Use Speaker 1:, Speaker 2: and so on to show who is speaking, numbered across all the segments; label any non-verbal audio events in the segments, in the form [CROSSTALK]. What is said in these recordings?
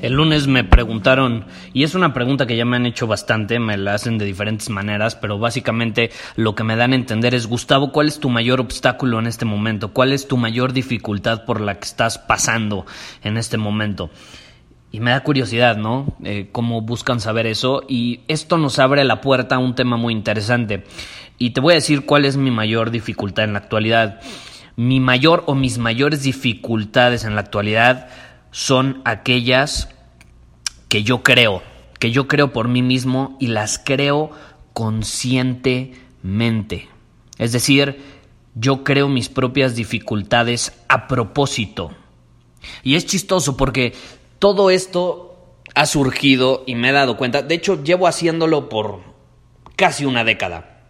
Speaker 1: El lunes me preguntaron, y es una pregunta que ya me han hecho bastante, me la hacen de diferentes maneras, pero básicamente lo que me dan a entender es, Gustavo, ¿cuál es tu mayor obstáculo en este momento? ¿Cuál es tu mayor dificultad por la que estás pasando en este momento? Y me da curiosidad, ¿no? Eh, cómo buscan saber eso. Y esto nos abre la puerta a un tema muy interesante. Y te voy a decir cuál es mi mayor dificultad en la actualidad. Mi mayor o mis mayores dificultades en la actualidad son aquellas que yo creo, que yo creo por mí mismo y las creo conscientemente. Es decir, yo creo mis propias dificultades a propósito. Y es chistoso porque todo esto ha surgido y me he dado cuenta, de hecho llevo haciéndolo por casi una década,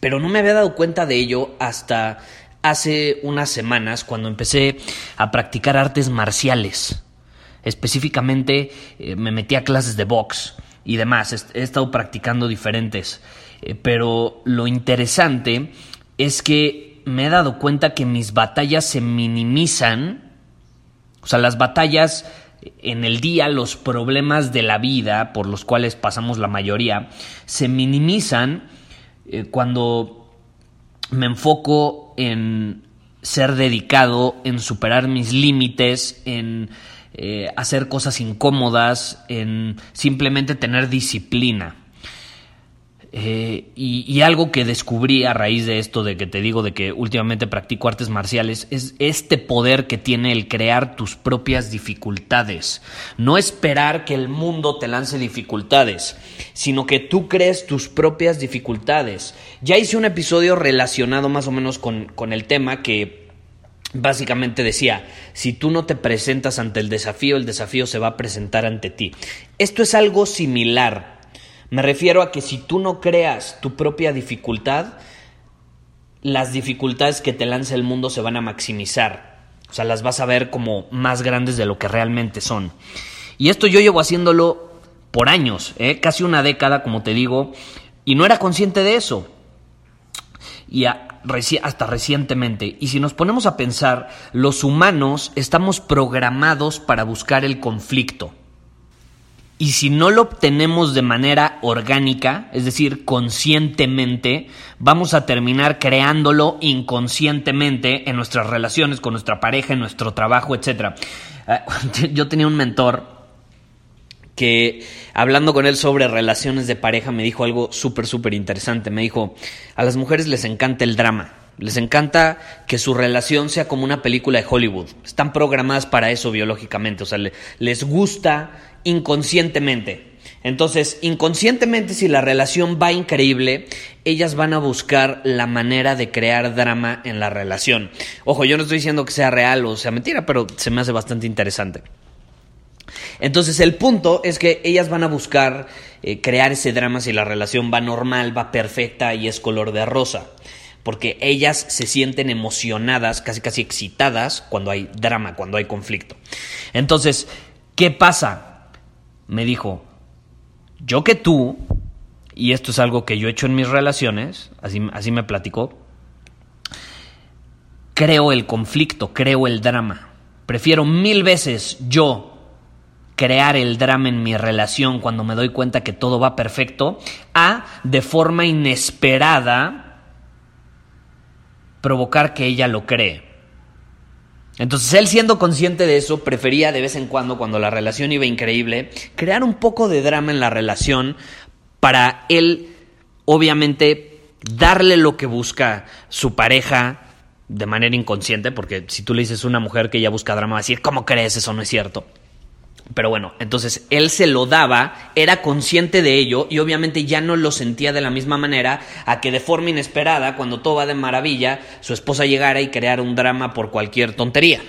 Speaker 1: pero no me había dado cuenta de ello hasta hace unas semanas cuando empecé a practicar artes marciales. Específicamente eh, me metí a clases de box y demás. He estado practicando diferentes. Eh, pero lo interesante es que me he dado cuenta que mis batallas se minimizan. O sea, las batallas en el día, los problemas de la vida por los cuales pasamos la mayoría, se minimizan eh, cuando me enfoco en ser dedicado, en superar mis límites, en eh, hacer cosas incómodas, en simplemente tener disciplina. Eh, y, algo que descubrí a raíz de esto, de que te digo, de que últimamente practico artes marciales, es este poder que tiene el crear tus propias dificultades. No esperar que el mundo te lance dificultades, sino que tú crees tus propias dificultades. Ya hice un episodio relacionado más o menos con, con el tema que básicamente decía, si tú no te presentas ante el desafío, el desafío se va a presentar ante ti. Esto es algo similar me refiero a que si tú no creas tu propia dificultad, las dificultades que te lanza el mundo se van a maximizar. O sea, las vas a ver como más grandes de lo que realmente son. Y esto yo llevo haciéndolo por años, ¿eh? casi una década, como te digo, y no era consciente de eso. Y hasta recientemente. Y si nos ponemos a pensar, los humanos estamos programados para buscar el conflicto. Y si no lo obtenemos de manera orgánica, es decir, conscientemente, vamos a terminar creándolo inconscientemente en nuestras relaciones con nuestra pareja, en nuestro trabajo, etc. Ah, [LAUGHS] yo tenía un mentor que hablando con él sobre relaciones de pareja me dijo algo súper, súper interesante. Me dijo, a las mujeres les encanta el drama. Les encanta que su relación sea como una película de Hollywood. Están programadas para eso biológicamente. O sea, les gusta inconscientemente. Entonces, inconscientemente, si la relación va increíble, ellas van a buscar la manera de crear drama en la relación. Ojo, yo no estoy diciendo que sea real o sea mentira, pero se me hace bastante interesante. Entonces, el punto es que ellas van a buscar eh, crear ese drama si la relación va normal, va perfecta y es color de rosa. Porque ellas se sienten emocionadas, casi casi excitadas cuando hay drama, cuando hay conflicto. Entonces, ¿qué pasa? Me dijo, yo que tú, y esto es algo que yo he hecho en mis relaciones, así, así me platicó, creo el conflicto, creo el drama. Prefiero mil veces yo crear el drama en mi relación cuando me doy cuenta que todo va perfecto, a de forma inesperada provocar que ella lo cree. Entonces él siendo consciente de eso, prefería de vez en cuando, cuando la relación iba increíble, crear un poco de drama en la relación para él, obviamente, darle lo que busca su pareja de manera inconsciente, porque si tú le dices a una mujer que ella busca drama, va a decir, ¿cómo crees? Eso no es cierto. Pero bueno, entonces él se lo daba, era consciente de ello y obviamente ya no lo sentía de la misma manera a que de forma inesperada, cuando todo va de maravilla, su esposa llegara y creara un drama por cualquier tontería.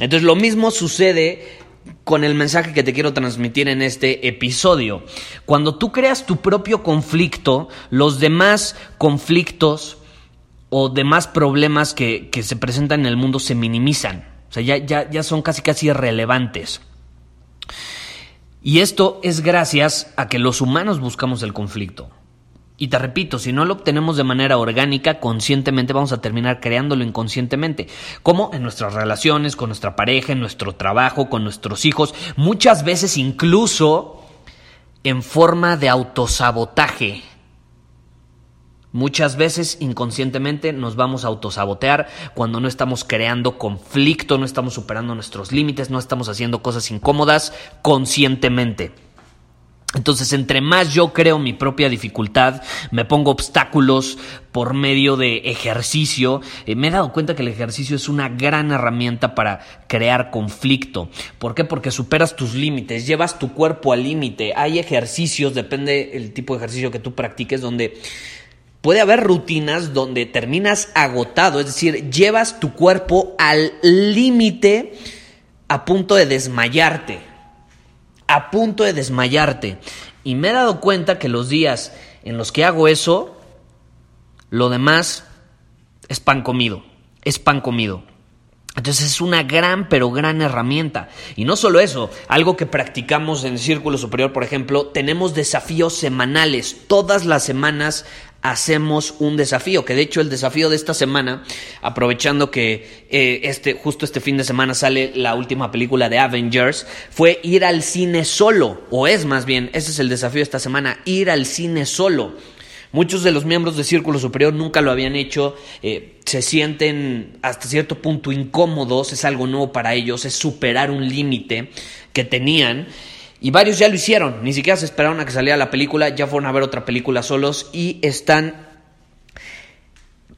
Speaker 1: Entonces lo mismo sucede con el mensaje que te quiero transmitir en este episodio. Cuando tú creas tu propio conflicto, los demás conflictos o demás problemas que, que se presentan en el mundo se minimizan. O sea, ya, ya, ya son casi casi irrelevantes. Y esto es gracias a que los humanos buscamos el conflicto. Y te repito, si no lo obtenemos de manera orgánica, conscientemente vamos a terminar creándolo inconscientemente. Como en nuestras relaciones, con nuestra pareja, en nuestro trabajo, con nuestros hijos, muchas veces incluso en forma de autosabotaje. Muchas veces inconscientemente nos vamos a autosabotear cuando no estamos creando conflicto, no estamos superando nuestros límites, no estamos haciendo cosas incómodas conscientemente. Entonces, entre más yo creo mi propia dificultad, me pongo obstáculos por medio de ejercicio, eh, me he dado cuenta que el ejercicio es una gran herramienta para crear conflicto. ¿Por qué? Porque superas tus límites, llevas tu cuerpo al límite. Hay ejercicios, depende el tipo de ejercicio que tú practiques, donde Puede haber rutinas donde terminas agotado, es decir, llevas tu cuerpo al límite a punto de desmayarte. A punto de desmayarte. Y me he dado cuenta que los días en los que hago eso, lo demás es pan comido. Es pan comido. Entonces es una gran, pero gran herramienta. Y no solo eso, algo que practicamos en el Círculo Superior, por ejemplo, tenemos desafíos semanales. Todas las semanas hacemos un desafío, que de hecho el desafío de esta semana, aprovechando que eh, este, justo este fin de semana sale la última película de Avengers, fue ir al cine solo, o es más bien, ese es el desafío de esta semana, ir al cine solo. Muchos de los miembros de Círculo Superior nunca lo habían hecho, eh, se sienten hasta cierto punto incómodos, es algo nuevo para ellos, es superar un límite que tenían. Y varios ya lo hicieron, ni siquiera se esperaron a que saliera la película, ya fueron a ver otra película solos y están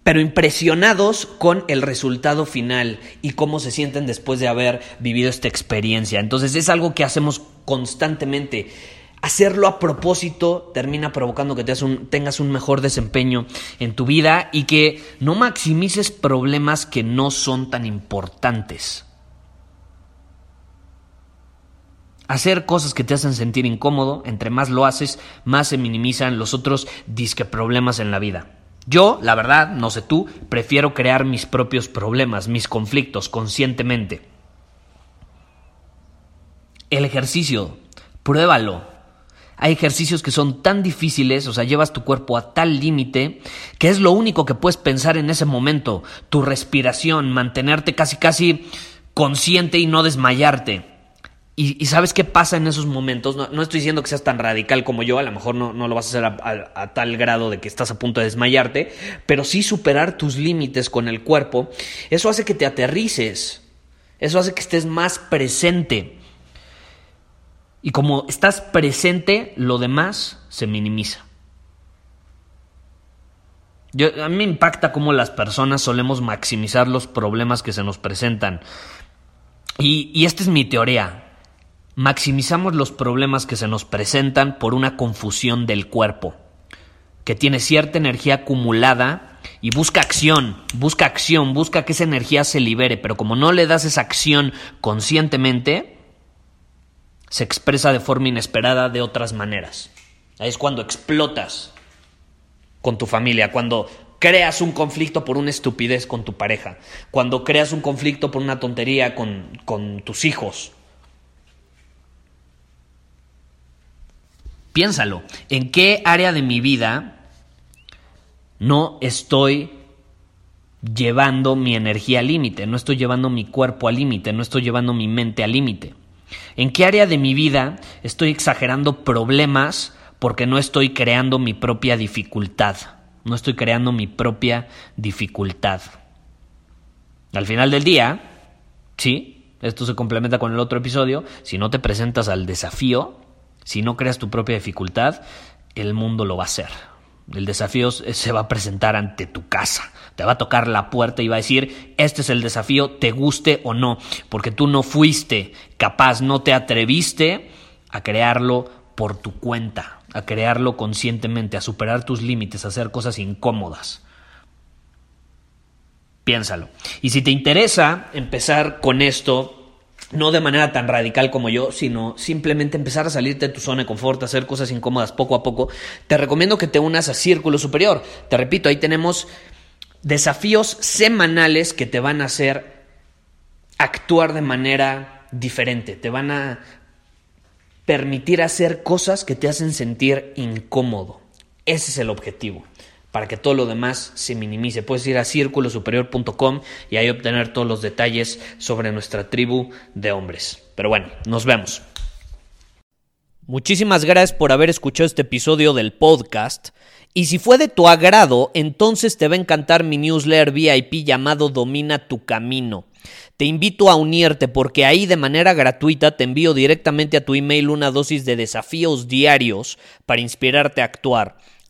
Speaker 1: pero impresionados con el resultado final y cómo se sienten después de haber vivido esta experiencia. Entonces es algo que hacemos constantemente. Hacerlo a propósito termina provocando que tengas un mejor desempeño en tu vida y que no maximices problemas que no son tan importantes. Hacer cosas que te hacen sentir incómodo, entre más lo haces, más se minimizan los otros disque problemas en la vida. Yo, la verdad, no sé tú, prefiero crear mis propios problemas, mis conflictos, conscientemente. El ejercicio, pruébalo. Hay ejercicios que son tan difíciles, o sea, llevas tu cuerpo a tal límite, que es lo único que puedes pensar en ese momento. Tu respiración, mantenerte casi casi consciente y no desmayarte. Y, sabes qué pasa en esos momentos. No, estoy diciendo que seas tan radical como yo, a lo mejor no, no lo vas a hacer a, tal grado de que estás a punto de desmayarte, pero sí superar tus límites con el cuerpo. Eso hace que te aterrices. Eso hace que estés más presente. Y como estás presente, lo demás se minimiza. Yo, a mí me impacta cómo las personas solemos maximizar los problemas que se nos presentan. Y, y esta es mi teoría. Maximizamos los problemas que se nos presentan por una confusión del cuerpo, que tiene cierta energía acumulada y busca acción, busca acción, busca que esa energía se libere, pero como no le das esa acción conscientemente, se expresa de forma inesperada de otras maneras. Ahí es cuando explotas con tu familia, cuando creas un conflicto por una estupidez con tu pareja, cuando creas un conflicto por una tontería con, con tus hijos, Piénsalo, ¿en qué área de mi vida no estoy llevando mi energía al límite, no estoy llevando mi cuerpo al límite, no estoy llevando mi mente al límite? ¿En qué área de mi vida estoy exagerando problemas porque no estoy creando mi propia dificultad? No estoy creando mi propia dificultad. Al final del día, sí, esto se complementa con el otro episodio, si no te presentas al desafío, Si no creas tu propia dificultad, el mundo lo va a hacer. El desafío se va a presentar ante tu casa. Te va a tocar la puerta y va a decir, este es el desafío, te guste o no, porque tú no fuiste capaz, no te atreviste a crearlo por tu cuenta, a crearlo conscientemente, a superar tus límites, a hacer cosas incómodas. Piénsalo. Y si te interesa empezar con esto, no de manera tan radical como yo, sino simplemente empezar a salirte de tu zona de confort, hacer cosas incómodas poco a poco, te recomiendo que te unas a Círculo Superior. Te repito, ahí tenemos desafíos semanales que te van a hacer actuar de manera diferente, te van a permitir hacer cosas que te hacen sentir incómodo. Ese es el objetivo para que todo lo demás se minimice. Puedes ir a círculosuperior.com y ahí obtener todos los detalles sobre nuestra tribu de hombres. Pero bueno, nos vemos. Muchísimas gracias por haber escuchado este episodio del podcast. Y si fue de tu agrado, entonces te va a encantar mi newsletter VIP llamado Domina tu Camino. Te invito a unirte porque ahí de manera gratuita te envío directamente a tu email una dosis de desafíos diarios para inspirarte a actuar.